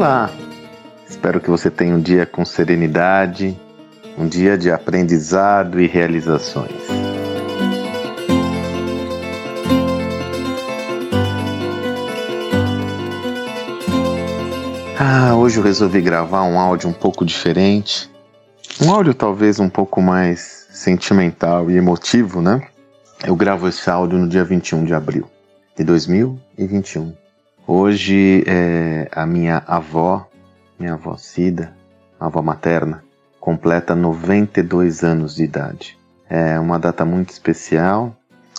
Olá! Espero que você tenha um dia com serenidade, um dia de aprendizado e realizações. Ah, hoje eu resolvi gravar um áudio um pouco diferente. Um áudio talvez um pouco mais sentimental e emotivo, né? Eu gravo esse áudio no dia 21 de abril de 2021. Hoje é, a minha avó, minha avó Cida, avó materna, completa 92 anos de idade. É uma data muito especial.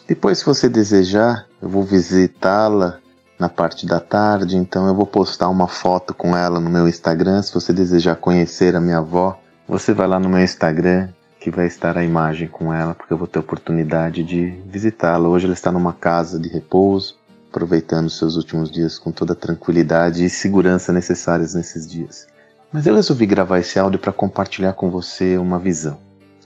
Depois, se você desejar, eu vou visitá-la na parte da tarde, então eu vou postar uma foto com ela no meu Instagram. Se você desejar conhecer a minha avó, você vai lá no meu Instagram que vai estar a imagem com ela, porque eu vou ter oportunidade de visitá-la. Hoje ela está numa casa de repouso, aproveitando seus últimos dias com toda a tranquilidade e segurança necessárias nesses dias. Mas eu resolvi gravar esse áudio para compartilhar com você uma visão.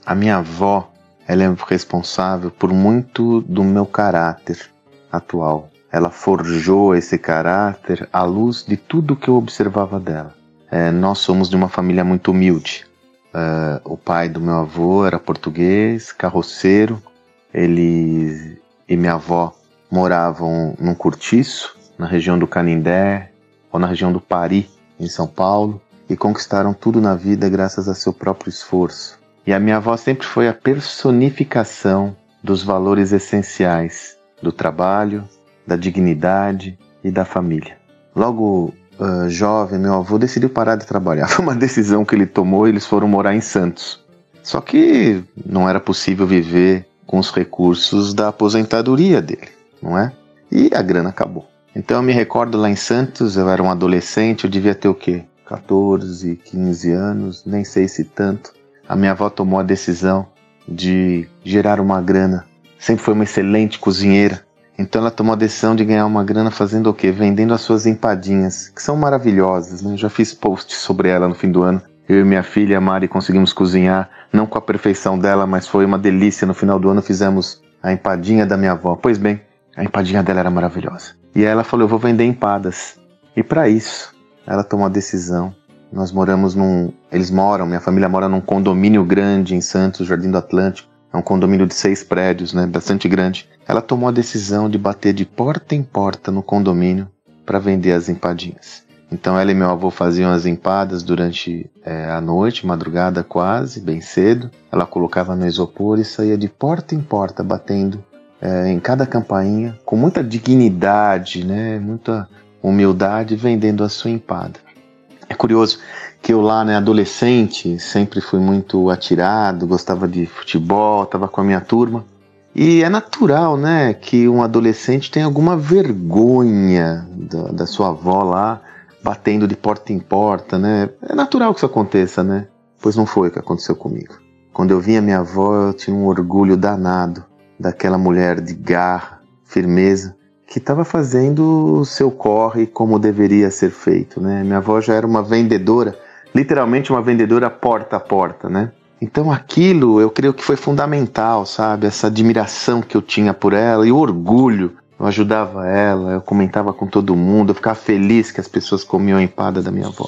A minha avó, ela é responsável por muito do meu caráter atual. Ela forjou esse caráter à luz de tudo que eu observava dela. É, nós somos de uma família muito humilde. Uh, o pai do meu avô era português, carroceiro. Ele e minha avó moravam num cortiço, na região do Canindé ou na região do Pari, em São Paulo, e conquistaram tudo na vida graças a seu próprio esforço. E a minha avó sempre foi a personificação dos valores essenciais do trabalho, da dignidade e da família. Logo uh, jovem, meu avô decidiu parar de trabalhar. Foi uma decisão que ele tomou e eles foram morar em Santos. Só que não era possível viver com os recursos da aposentadoria dele, não é? E a grana acabou. Então eu me recordo lá em Santos, eu era um adolescente, eu devia ter o quê? 14, 15 anos, nem sei se tanto. A minha avó tomou a decisão de gerar uma grana. Sempre foi uma excelente cozinheira. Então ela tomou a decisão de ganhar uma grana fazendo o quê? Vendendo as suas empadinhas, que são maravilhosas. Né? Eu já fiz posts sobre ela no fim do ano. Eu e minha filha, Mari, conseguimos cozinhar, não com a perfeição dela, mas foi uma delícia. No final do ano fizemos a empadinha da minha avó. Pois bem, a empadinha dela era maravilhosa. E ela falou: Eu vou vender empadas. E para isso, ela tomou a decisão. Nós moramos num. Eles moram, minha família mora num condomínio grande em Santos, Jardim do Atlântico. É um condomínio de seis prédios, né? Bastante grande ela tomou a decisão de bater de porta em porta no condomínio para vender as empadinhas. Então ela e meu avô faziam as empadas durante é, a noite, madrugada quase, bem cedo. Ela colocava no isopor e saía de porta em porta, batendo é, em cada campainha, com muita dignidade, né, muita humildade, vendendo a sua empada. É curioso que eu lá, né, adolescente, sempre fui muito atirado, gostava de futebol, estava com a minha turma. E é natural, né, que um adolescente tenha alguma vergonha da, da, sua avó lá batendo de porta em porta, né? É natural que isso aconteça, né? Pois não foi o que aconteceu comigo. Quando eu via minha avó, eu tinha um orgulho danado daquela mulher de garra, firmeza, que estava fazendo o seu corre como deveria ser feito, né? Minha avó já era uma vendedora, literalmente uma vendedora porta a porta, né? Então aquilo eu creio que foi fundamental, sabe? Essa admiração que eu tinha por ela e o orgulho. Eu ajudava ela, eu comentava com todo mundo, eu ficava feliz que as pessoas comiam a empada da minha avó.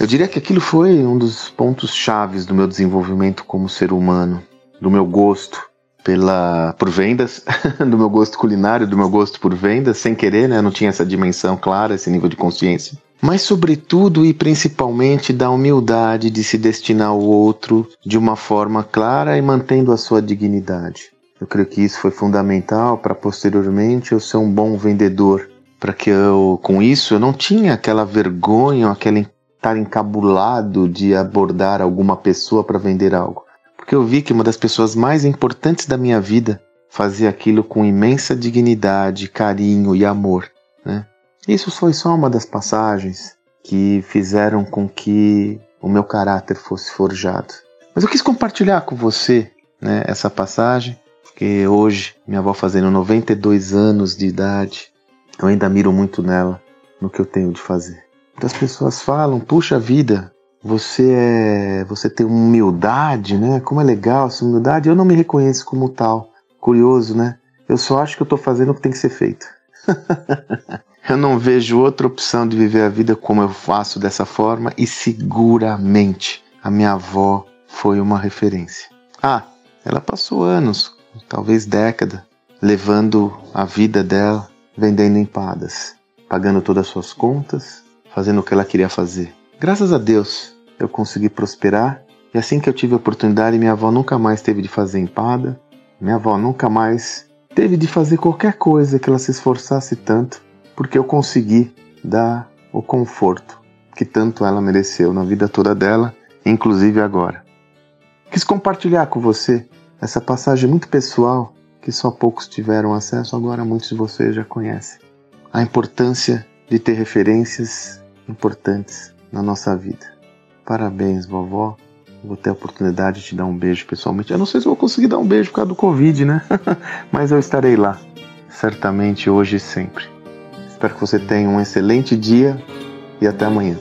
Eu diria que aquilo foi um dos pontos chaves do meu desenvolvimento como ser humano, do meu gosto pela por vendas, do meu gosto culinário, do meu gosto por vendas, sem querer, né? Não tinha essa dimensão clara, esse nível de consciência mas, sobretudo e principalmente, da humildade de se destinar ao outro de uma forma clara e mantendo a sua dignidade. Eu creio que isso foi fundamental para posteriormente eu ser um bom vendedor, para que eu, com isso, eu não tinha aquela vergonha, aquele estar encabulado de abordar alguma pessoa para vender algo. Porque eu vi que uma das pessoas mais importantes da minha vida fazia aquilo com imensa dignidade, carinho e amor, né? Isso foi só uma das passagens que fizeram com que o meu caráter fosse forjado. Mas eu quis compartilhar com você né, essa passagem, porque hoje, minha avó fazendo 92 anos de idade, eu ainda miro muito nela, no que eu tenho de fazer. Muitas pessoas falam, puxa vida, você é, você tem humildade, né? Como é legal essa humildade. Eu não me reconheço como tal. Curioso, né? Eu só acho que eu estou fazendo o que tem que ser feito. Eu não vejo outra opção de viver a vida como eu faço dessa forma e seguramente a minha avó foi uma referência. Ah, ela passou anos, talvez década, levando a vida dela vendendo empadas, pagando todas as suas contas, fazendo o que ela queria fazer. Graças a Deus eu consegui prosperar e assim que eu tive a oportunidade, minha avó nunca mais teve de fazer empada, minha avó nunca mais teve de fazer qualquer coisa que ela se esforçasse tanto, porque eu consegui dar o conforto que tanto ela mereceu na vida toda dela, inclusive agora. Quis compartilhar com você essa passagem muito pessoal que só poucos tiveram acesso, agora muitos de vocês já conhecem. A importância de ter referências importantes na nossa vida. Parabéns, vovó. Vou ter a oportunidade de te dar um beijo pessoalmente. Eu não sei se vou conseguir dar um beijo por causa do Covid, né? Mas eu estarei lá. Certamente hoje e sempre. Espero que você tenha um excelente dia e até amanhã.